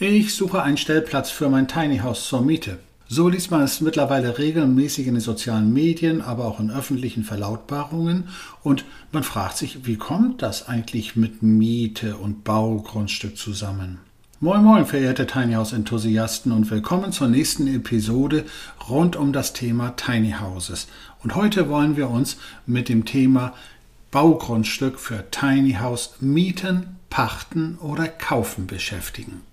Ich suche einen Stellplatz für mein Tiny House zur Miete. So liest man es mittlerweile regelmäßig in den sozialen Medien, aber auch in öffentlichen Verlautbarungen. Und man fragt sich, wie kommt das eigentlich mit Miete und Baugrundstück zusammen? Moin Moin, verehrte Tiny House Enthusiasten und willkommen zur nächsten Episode rund um das Thema Tiny Houses. Und heute wollen wir uns mit dem Thema Baugrundstück für Tiny House mieten, pachten oder kaufen beschäftigen.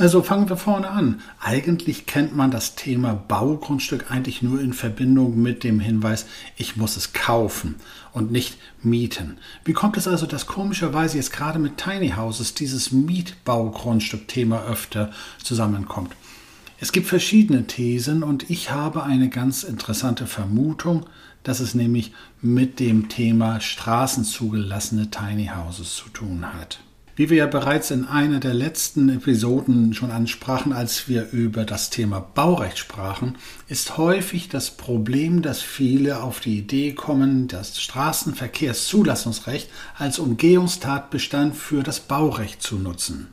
Also fangen wir vorne an. Eigentlich kennt man das Thema Baugrundstück eigentlich nur in Verbindung mit dem Hinweis, ich muss es kaufen und nicht mieten. Wie kommt es also, dass komischerweise jetzt gerade mit Tiny Houses dieses Mietbaugrundstück-Thema öfter zusammenkommt? Es gibt verschiedene Thesen und ich habe eine ganz interessante Vermutung, dass es nämlich mit dem Thema straßenzugelassene Tiny Houses zu tun hat. Wie wir ja bereits in einer der letzten Episoden schon ansprachen, als wir über das Thema Baurecht sprachen, ist häufig das Problem, dass viele auf die Idee kommen, das Straßenverkehrszulassungsrecht als Umgehungstatbestand für das Baurecht zu nutzen.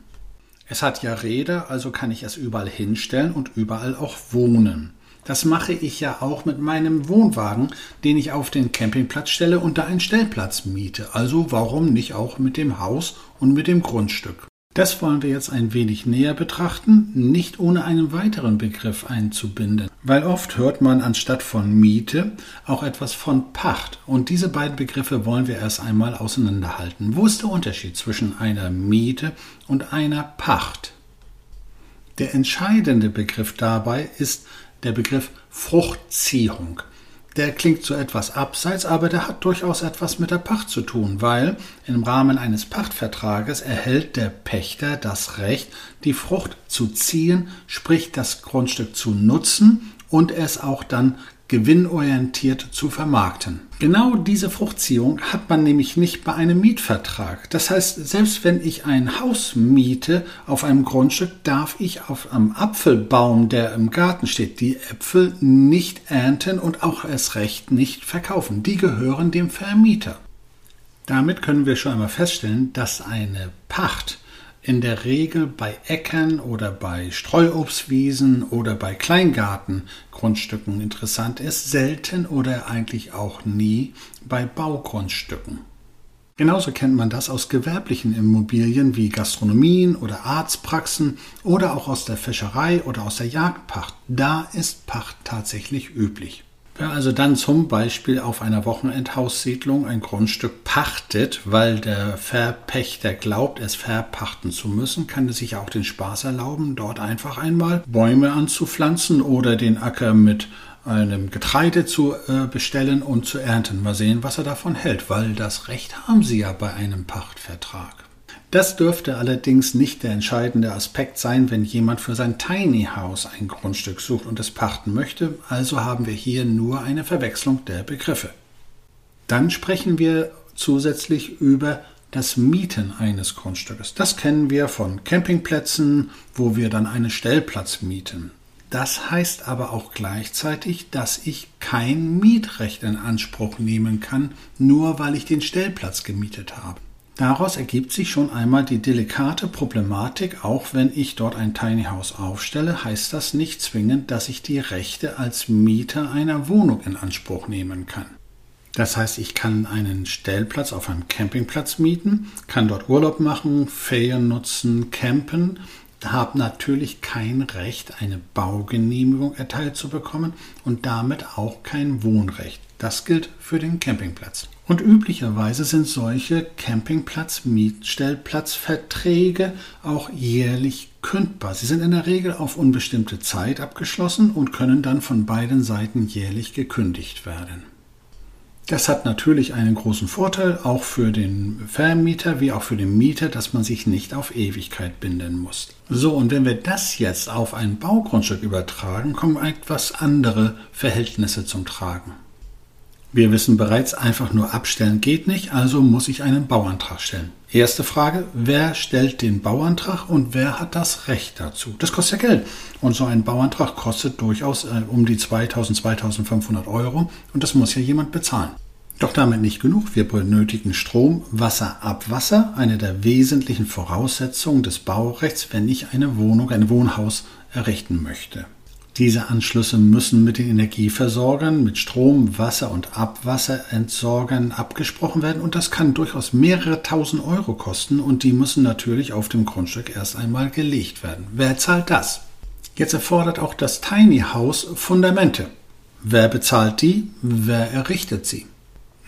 Es hat ja Räder, also kann ich es überall hinstellen und überall auch wohnen. Das mache ich ja auch mit meinem Wohnwagen, den ich auf den Campingplatz stelle und da einen Stellplatz miete. Also warum nicht auch mit dem Haus und mit dem Grundstück? Das wollen wir jetzt ein wenig näher betrachten, nicht ohne einen weiteren Begriff einzubinden, weil oft hört man anstatt von Miete auch etwas von Pacht und diese beiden Begriffe wollen wir erst einmal auseinanderhalten. Wo ist der Unterschied zwischen einer Miete und einer Pacht? Der entscheidende Begriff dabei ist der Begriff Fruchtziehung. Der klingt so etwas abseits, aber der hat durchaus etwas mit der Pacht zu tun, weil im Rahmen eines Pachtvertrages erhält der Pächter das Recht, die Frucht zu ziehen, sprich das Grundstück zu nutzen und es auch dann gewinnorientiert zu vermarkten. Genau diese Fruchtziehung hat man nämlich nicht bei einem Mietvertrag. Das heißt, selbst wenn ich ein Haus miete auf einem Grundstück, darf ich auf einem Apfelbaum, der im Garten steht, die Äpfel nicht ernten und auch erst recht nicht verkaufen. Die gehören dem Vermieter. Damit können wir schon einmal feststellen, dass eine Pacht in der Regel bei Äckern oder bei Streuobstwiesen oder bei Kleingartengrundstücken interessant ist, selten oder eigentlich auch nie bei Baugrundstücken. Genauso kennt man das aus gewerblichen Immobilien wie Gastronomien oder Arztpraxen oder auch aus der Fischerei oder aus der Jagdpacht. Da ist Pacht tatsächlich üblich. Wer also dann zum Beispiel auf einer Wochenendhaussiedlung ein Grundstück pachtet, weil der Verpächter glaubt, es verpachten zu müssen, kann er sich auch den Spaß erlauben, dort einfach einmal Bäume anzupflanzen oder den Acker mit einem Getreide zu äh, bestellen und zu ernten. Mal sehen, was er davon hält, weil das Recht haben sie ja bei einem Pachtvertrag. Das dürfte allerdings nicht der entscheidende Aspekt sein, wenn jemand für sein Tiny House ein Grundstück sucht und es pachten möchte, also haben wir hier nur eine Verwechslung der Begriffe. Dann sprechen wir zusätzlich über das Mieten eines Grundstückes. Das kennen wir von Campingplätzen, wo wir dann einen Stellplatz mieten. Das heißt aber auch gleichzeitig, dass ich kein Mietrecht in Anspruch nehmen kann, nur weil ich den Stellplatz gemietet habe. Daraus ergibt sich schon einmal die delikate Problematik, auch wenn ich dort ein Tiny House aufstelle, heißt das nicht zwingend, dass ich die Rechte als Mieter einer Wohnung in Anspruch nehmen kann. Das heißt, ich kann einen Stellplatz auf einem Campingplatz mieten, kann dort Urlaub machen, Ferien nutzen, campen, habe natürlich kein Recht, eine Baugenehmigung erteilt zu bekommen und damit auch kein Wohnrecht. Das gilt für den Campingplatz. Und üblicherweise sind solche Campingplatz-Mietstellplatzverträge auch jährlich kündbar. Sie sind in der Regel auf unbestimmte Zeit abgeschlossen und können dann von beiden Seiten jährlich gekündigt werden. Das hat natürlich einen großen Vorteil, auch für den Vermieter wie auch für den Mieter, dass man sich nicht auf Ewigkeit binden muss. So, und wenn wir das jetzt auf ein Baugrundstück übertragen, kommen etwas andere Verhältnisse zum Tragen. Wir wissen bereits, einfach nur abstellen geht nicht, also muss ich einen Bauantrag stellen. Erste Frage, wer stellt den Bauantrag und wer hat das Recht dazu? Das kostet ja Geld. Und so ein Bauantrag kostet durchaus äh, um die 2000, 2500 Euro und das muss ja jemand bezahlen. Doch damit nicht genug. Wir benötigen Strom, Wasser, Abwasser, eine der wesentlichen Voraussetzungen des Baurechts, wenn ich eine Wohnung, ein Wohnhaus errichten möchte. Diese Anschlüsse müssen mit den Energieversorgern, mit Strom, Wasser und Abwasserentsorgern abgesprochen werden und das kann durchaus mehrere tausend Euro kosten und die müssen natürlich auf dem Grundstück erst einmal gelegt werden. Wer zahlt das? Jetzt erfordert auch das Tiny House Fundamente. Wer bezahlt die? Wer errichtet sie?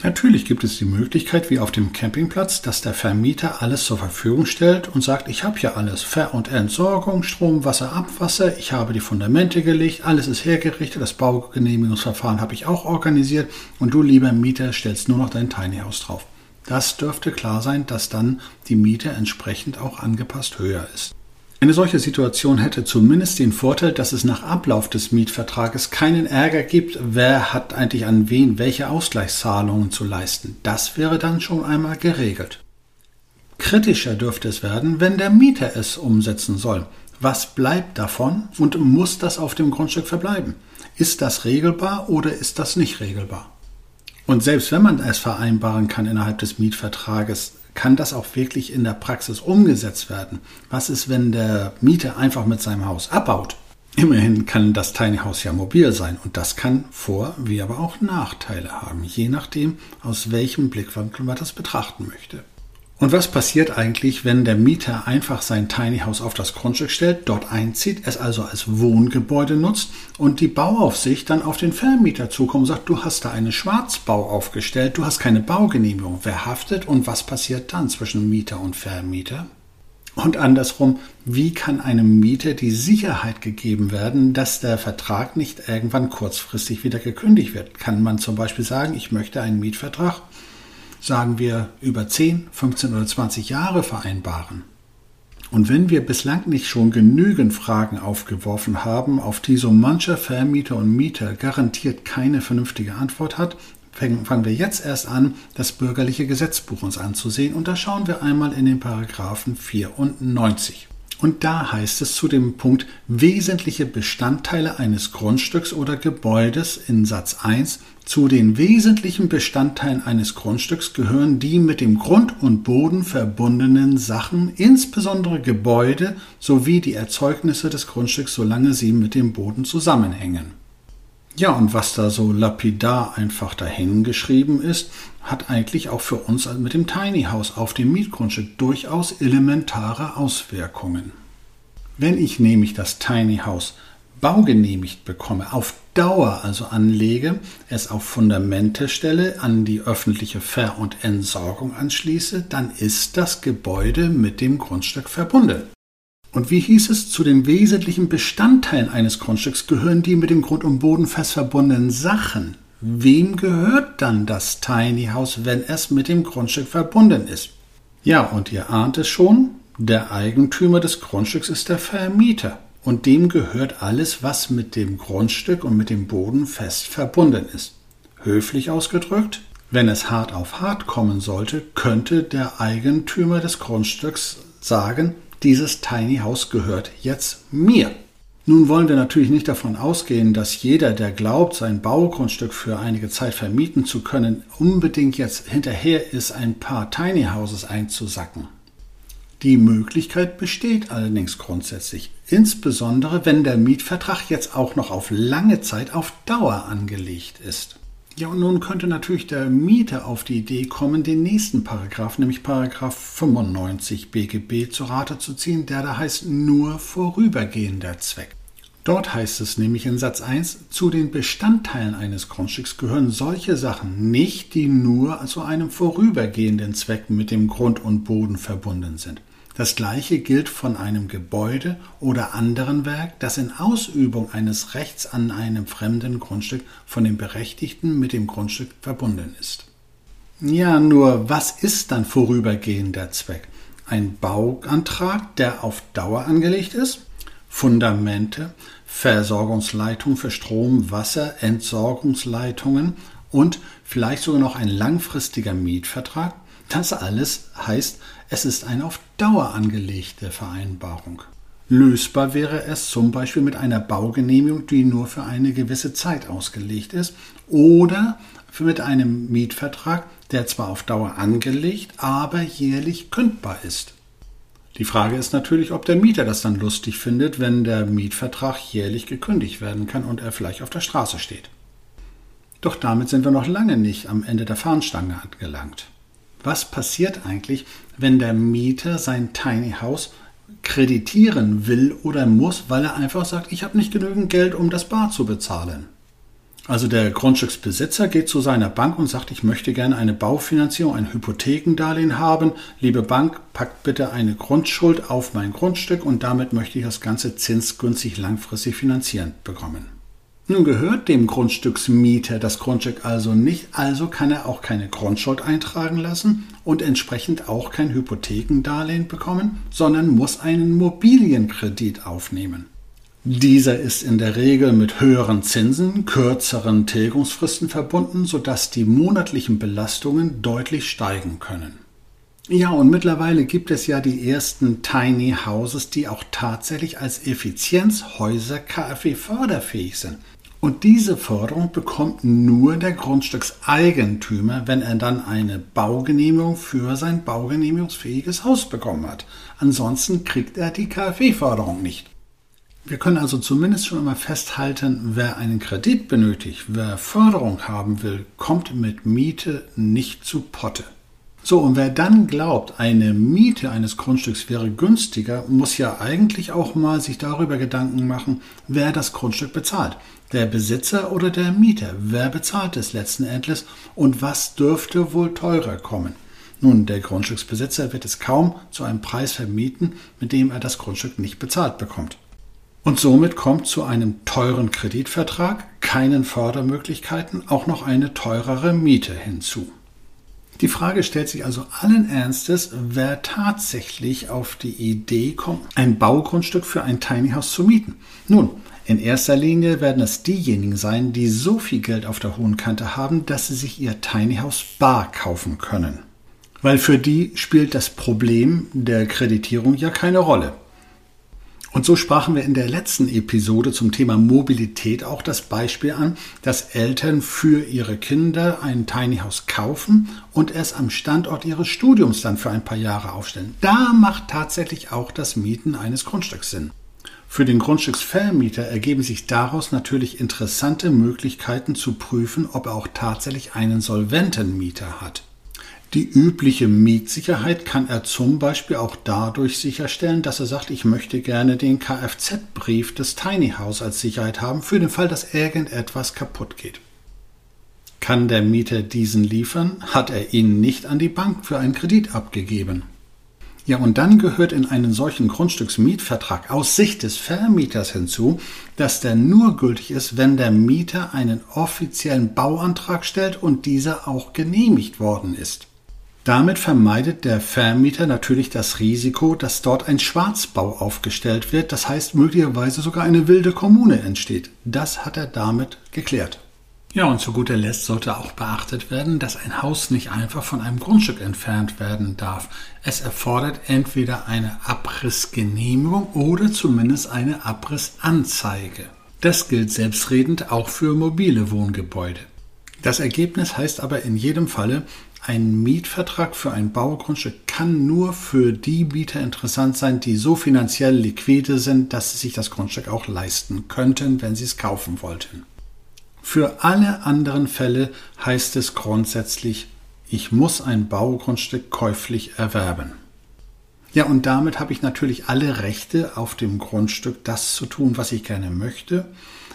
Natürlich gibt es die Möglichkeit, wie auf dem Campingplatz, dass der Vermieter alles zur Verfügung stellt und sagt, ich habe hier alles. Ver- und Entsorgung, Strom, Wasser, Abwasser, ich habe die Fundamente gelegt, alles ist hergerichtet, das Baugenehmigungsverfahren habe ich auch organisiert und du, lieber Mieter, stellst nur noch dein Tiny House drauf. Das dürfte klar sein, dass dann die Miete entsprechend auch angepasst höher ist. Eine solche Situation hätte zumindest den Vorteil, dass es nach Ablauf des Mietvertrages keinen Ärger gibt, wer hat eigentlich an wen welche Ausgleichszahlungen zu leisten. Das wäre dann schon einmal geregelt. Kritischer dürfte es werden, wenn der Mieter es umsetzen soll. Was bleibt davon und muss das auf dem Grundstück verbleiben? Ist das regelbar oder ist das nicht regelbar? Und selbst wenn man es vereinbaren kann innerhalb des Mietvertrages, kann das auch wirklich in der Praxis umgesetzt werden? Was ist, wenn der Mieter einfach mit seinem Haus abbaut? Immerhin kann das Tiny House ja mobil sein und das kann Vor- wie aber auch Nachteile haben, je nachdem, aus welchem Blickwinkel man das betrachten möchte. Und was passiert eigentlich, wenn der Mieter einfach sein Tiny House auf das Grundstück stellt, dort einzieht, es also als Wohngebäude nutzt und die Bauaufsicht dann auf den Vermieter zukommt und sagt, du hast da einen Schwarzbau aufgestellt, du hast keine Baugenehmigung. Wer haftet und was passiert dann zwischen Mieter und Vermieter? Und andersrum, wie kann einem Mieter die Sicherheit gegeben werden, dass der Vertrag nicht irgendwann kurzfristig wieder gekündigt wird? Kann man zum Beispiel sagen, ich möchte einen Mietvertrag sagen wir, über 10, 15 oder 20 Jahre vereinbaren. Und wenn wir bislang nicht schon genügend Fragen aufgeworfen haben, auf die so mancher Vermieter und Mieter garantiert keine vernünftige Antwort hat, fangen wir jetzt erst an, das bürgerliche Gesetzbuch uns anzusehen und da schauen wir einmal in den Paragraphen 94. Und da heißt es zu dem Punkt wesentliche Bestandteile eines Grundstücks oder Gebäudes in Satz 1 zu den wesentlichen Bestandteilen eines Grundstücks gehören die mit dem Grund und Boden verbundenen Sachen, insbesondere Gebäude sowie die Erzeugnisse des Grundstücks, solange sie mit dem Boden zusammenhängen. Ja, und was da so lapidar einfach dahingeschrieben ist, hat eigentlich auch für uns mit dem Tiny House auf dem Mietgrundstück durchaus elementare Auswirkungen. Wenn ich nämlich das Tiny House baugenehmigt bekomme, auf Dauer also anlege, es auf Fundamente stelle, an die öffentliche Ver- und Entsorgung anschließe, dann ist das Gebäude mit dem Grundstück verbunden. Und wie hieß es, zu den wesentlichen Bestandteilen eines Grundstücks gehören die mit dem Grund und Boden fest verbundenen Sachen. Wem gehört dann das Tiny House, wenn es mit dem Grundstück verbunden ist? Ja, und ihr ahnt es schon, der Eigentümer des Grundstücks ist der Vermieter. Und dem gehört alles, was mit dem Grundstück und mit dem Boden fest verbunden ist. Höflich ausgedrückt, wenn es hart auf hart kommen sollte, könnte der Eigentümer des Grundstücks sagen, dieses Tiny House gehört jetzt mir. Nun wollen wir natürlich nicht davon ausgehen, dass jeder, der glaubt, sein Baugrundstück für einige Zeit vermieten zu können, unbedingt jetzt hinterher ist, ein paar Tiny Houses einzusacken. Die Möglichkeit besteht allerdings grundsätzlich, insbesondere wenn der Mietvertrag jetzt auch noch auf lange Zeit auf Dauer angelegt ist. Ja, und nun könnte natürlich der Mieter auf die Idee kommen, den nächsten Paragraph, nämlich Paragraph 95 BGB zu Rate zu ziehen, der da heißt nur vorübergehender Zweck. Dort heißt es nämlich in Satz 1, zu den Bestandteilen eines Grundstücks gehören solche Sachen nicht, die nur zu einem vorübergehenden Zweck mit dem Grund und Boden verbunden sind. Das gleiche gilt von einem Gebäude oder anderen Werk, das in Ausübung eines Rechts an einem fremden Grundstück von dem Berechtigten mit dem Grundstück verbunden ist. Ja, nur was ist dann vorübergehender Zweck? Ein Bauantrag, der auf Dauer angelegt ist? Fundamente, Versorgungsleitungen für Strom, Wasser, Entsorgungsleitungen und vielleicht sogar noch ein langfristiger Mietvertrag? Das alles heißt, es ist eine auf Dauer angelegte Vereinbarung. Lösbar wäre es zum Beispiel mit einer Baugenehmigung, die nur für eine gewisse Zeit ausgelegt ist, oder mit einem Mietvertrag, der zwar auf Dauer angelegt, aber jährlich kündbar ist. Die Frage ist natürlich, ob der Mieter das dann lustig findet, wenn der Mietvertrag jährlich gekündigt werden kann und er vielleicht auf der Straße steht. Doch damit sind wir noch lange nicht am Ende der Fahnenstange angelangt. Was passiert eigentlich, wenn der Mieter sein Tiny House kreditieren will oder muss, weil er einfach sagt, ich habe nicht genügend Geld, um das Bar zu bezahlen? Also der Grundstücksbesitzer geht zu seiner Bank und sagt, ich möchte gerne eine Baufinanzierung, ein Hypothekendarlehen haben. Liebe Bank, packt bitte eine Grundschuld auf mein Grundstück und damit möchte ich das Ganze zinsgünstig langfristig finanzieren bekommen. Nun gehört dem Grundstücksmieter das Grundstück also nicht, also kann er auch keine Grundschuld eintragen lassen und entsprechend auch kein Hypothekendarlehen bekommen, sondern muss einen Mobilienkredit aufnehmen. Dieser ist in der Regel mit höheren Zinsen, kürzeren Tilgungsfristen verbunden, sodass die monatlichen Belastungen deutlich steigen können. Ja, und mittlerweile gibt es ja die ersten Tiny Houses, die auch tatsächlich als Effizienzhäuser KfW förderfähig sind. Und diese Förderung bekommt nur der Grundstückseigentümer, wenn er dann eine Baugenehmigung für sein baugenehmigungsfähiges Haus bekommen hat. Ansonsten kriegt er die KfW-Förderung nicht. Wir können also zumindest schon einmal festhalten, wer einen Kredit benötigt, wer Förderung haben will, kommt mit Miete nicht zu Potte. So, und wer dann glaubt, eine Miete eines Grundstücks wäre günstiger, muss ja eigentlich auch mal sich darüber Gedanken machen, wer das Grundstück bezahlt. Der Besitzer oder der Mieter? Wer bezahlt es letzten Endes und was dürfte wohl teurer kommen? Nun, der Grundstücksbesitzer wird es kaum zu einem Preis vermieten, mit dem er das Grundstück nicht bezahlt bekommt. Und somit kommt zu einem teuren Kreditvertrag, keinen Fördermöglichkeiten, auch noch eine teurere Miete hinzu. Die Frage stellt sich also allen Ernstes, wer tatsächlich auf die Idee kommt, ein Baugrundstück für ein Tiny House zu mieten. Nun, in erster Linie werden es diejenigen sein, die so viel Geld auf der hohen Kante haben, dass sie sich ihr Tiny House bar kaufen können. Weil für die spielt das Problem der Kreditierung ja keine Rolle. Und so sprachen wir in der letzten Episode zum Thema Mobilität auch das Beispiel an, dass Eltern für ihre Kinder ein Tiny House kaufen und es am Standort ihres Studiums dann für ein paar Jahre aufstellen. Da macht tatsächlich auch das Mieten eines Grundstücks Sinn. Für den Grundstücksvermieter ergeben sich daraus natürlich interessante Möglichkeiten zu prüfen, ob er auch tatsächlich einen solventen Mieter hat. Die übliche Mietsicherheit kann er zum Beispiel auch dadurch sicherstellen, dass er sagt, ich möchte gerne den Kfz-Brief des Tiny House als Sicherheit haben, für den Fall, dass irgendetwas kaputt geht. Kann der Mieter diesen liefern, hat er ihn nicht an die Bank für einen Kredit abgegeben. Ja, und dann gehört in einen solchen Grundstücksmietvertrag aus Sicht des Vermieters hinzu, dass der nur gültig ist, wenn der Mieter einen offiziellen Bauantrag stellt und dieser auch genehmigt worden ist. Damit vermeidet der Vermieter natürlich das Risiko, dass dort ein Schwarzbau aufgestellt wird, das heißt möglicherweise sogar eine wilde Kommune entsteht. Das hat er damit geklärt. Ja, und zu guter Letzt sollte auch beachtet werden, dass ein Haus nicht einfach von einem Grundstück entfernt werden darf. Es erfordert entweder eine Abrissgenehmigung oder zumindest eine Abrissanzeige. Das gilt selbstredend auch für mobile Wohngebäude. Das Ergebnis heißt aber in jedem Falle, ein Mietvertrag für ein Baugrundstück kann nur für die Mieter interessant sein, die so finanziell liquide sind, dass sie sich das Grundstück auch leisten könnten, wenn sie es kaufen wollten. Für alle anderen Fälle heißt es grundsätzlich, ich muss ein Baugrundstück käuflich erwerben. Ja, und damit habe ich natürlich alle Rechte auf dem Grundstück, das zu tun, was ich gerne möchte.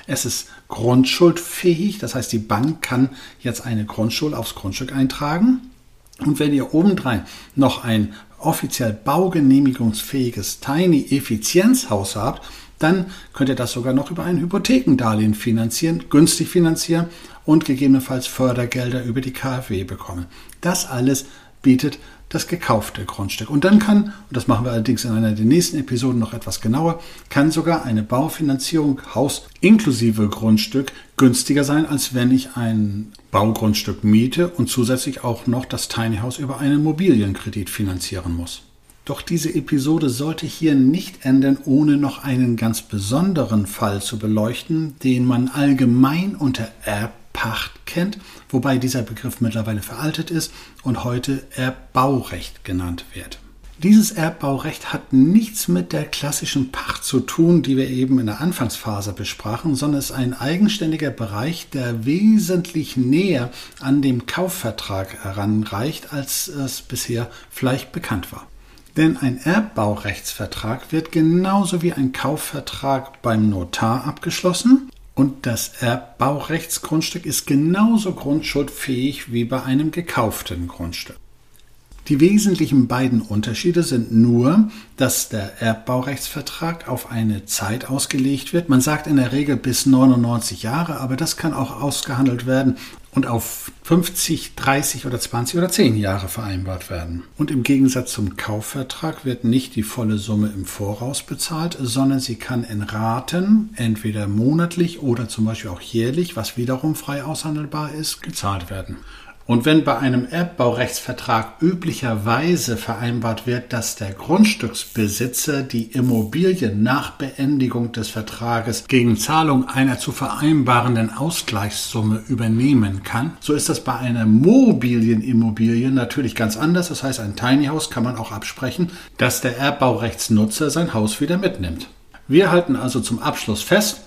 Es ist grundschuldfähig, das heißt, die Bank kann jetzt eine Grundschuld aufs Grundstück eintragen. Und wenn ihr obendrein noch ein offiziell baugenehmigungsfähiges Tiny Effizienzhaus habt, dann könnt ihr das sogar noch über ein Hypothekendarlehen finanzieren, günstig finanzieren und gegebenenfalls Fördergelder über die KfW bekommen. Das alles bietet das gekaufte Grundstück. Und dann kann, und das machen wir allerdings in einer der nächsten Episoden noch etwas genauer, kann sogar eine Baufinanzierung Haus inklusive Grundstück günstiger sein, als wenn ich ein Baugrundstück miete und zusätzlich auch noch das Tiny House über einen Immobilienkredit finanzieren muss. Doch diese Episode sollte hier nicht enden, ohne noch einen ganz besonderen Fall zu beleuchten, den man allgemein unter Erbpacht kennt, wobei dieser Begriff mittlerweile veraltet ist und heute Erbbaurecht genannt wird. Dieses Erbbaurecht hat nichts mit der klassischen Pacht zu tun, die wir eben in der Anfangsphase besprachen, sondern ist ein eigenständiger Bereich, der wesentlich näher an dem Kaufvertrag heranreicht, als es bisher vielleicht bekannt war. Denn ein Erbbaurechtsvertrag wird genauso wie ein Kaufvertrag beim Notar abgeschlossen und das Erbbaurechtsgrundstück ist genauso grundschuldfähig wie bei einem gekauften Grundstück. Die wesentlichen beiden Unterschiede sind nur, dass der Erbbaurechtsvertrag auf eine Zeit ausgelegt wird. Man sagt in der Regel bis 99 Jahre, aber das kann auch ausgehandelt werden und auf 50, 30 oder 20 oder 10 Jahre vereinbart werden. Und im Gegensatz zum Kaufvertrag wird nicht die volle Summe im Voraus bezahlt, sondern sie kann in Raten, entweder monatlich oder zum Beispiel auch jährlich, was wiederum frei aushandelbar ist, gezahlt werden. Und wenn bei einem Erbbaurechtsvertrag üblicherweise vereinbart wird, dass der Grundstücksbesitzer die Immobilie nach Beendigung des Vertrages gegen Zahlung einer zu vereinbarenden Ausgleichssumme übernehmen kann, so ist das bei einer Mobilienimmobilie natürlich ganz anders. Das heißt, ein Tiny House kann man auch absprechen, dass der Erbbaurechtsnutzer sein Haus wieder mitnimmt. Wir halten also zum Abschluss fest,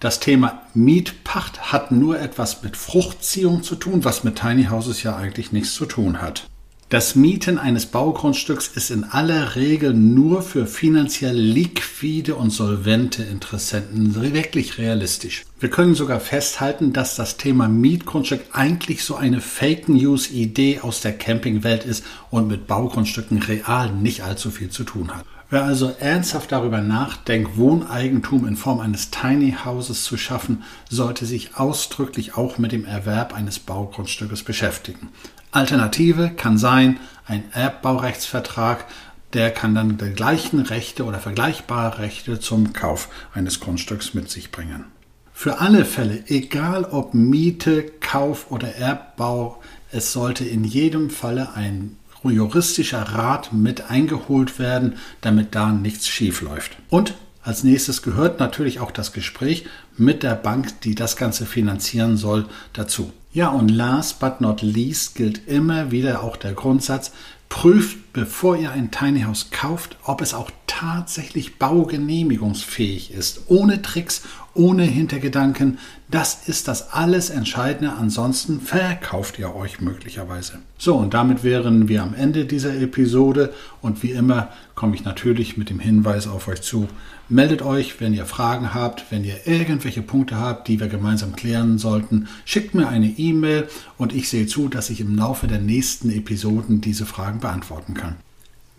das Thema Mietpacht hat nur etwas mit Fruchtziehung zu tun, was mit Tiny Houses ja eigentlich nichts zu tun hat. Das Mieten eines Baugrundstücks ist in aller Regel nur für finanziell liquide und solvente Interessenten wirklich realistisch. Wir können sogar festhalten, dass das Thema Mietgrundstück eigentlich so eine Fake News Idee aus der Campingwelt ist und mit Baugrundstücken real nicht allzu viel zu tun hat. Wer also ernsthaft darüber nachdenkt, Wohneigentum in Form eines Tiny Houses zu schaffen, sollte sich ausdrücklich auch mit dem Erwerb eines Baugrundstückes beschäftigen. Alternative kann sein ein Erbbaurechtsvertrag, der kann dann die gleichen Rechte oder vergleichbare Rechte zum Kauf eines Grundstücks mit sich bringen. Für alle Fälle, egal ob Miete, Kauf oder Erbbau, es sollte in jedem Falle ein juristischer Rat mit eingeholt werden, damit da nichts schief läuft. Und als nächstes gehört natürlich auch das Gespräch mit der Bank, die das Ganze finanzieren soll, dazu. Ja, und last but not least gilt immer wieder auch der Grundsatz, prüft, bevor ihr ein Tiny House kauft, ob es auch tatsächlich baugenehmigungsfähig ist. Ohne Tricks, ohne Hintergedanken. Das ist das alles Entscheidende. Ansonsten verkauft ihr euch möglicherweise. So, und damit wären wir am Ende dieser Episode. Und wie immer komme ich natürlich mit dem Hinweis auf euch zu. Meldet euch, wenn ihr Fragen habt, wenn ihr irgendwelche Punkte habt, die wir gemeinsam klären sollten. Schickt mir eine E-Mail und ich sehe zu, dass ich im Laufe der nächsten Episoden diese Fragen beantworten kann.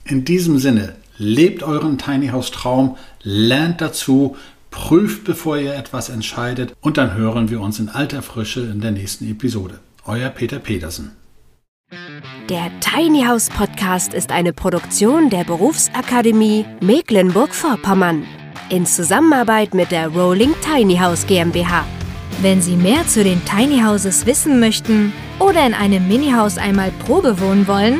In diesem Sinne, lebt euren Tiny House Traum, lernt dazu, prüft, bevor ihr etwas entscheidet und dann hören wir uns in alter Frische in der nächsten Episode. Euer Peter Petersen. Der Tiny House Podcast ist eine Produktion der Berufsakademie Mecklenburg-Vorpommern in Zusammenarbeit mit der Rolling Tiny House GmbH. Wenn Sie mehr zu den Tiny Houses wissen möchten oder in einem Mini-Haus einmal Probe wohnen wollen,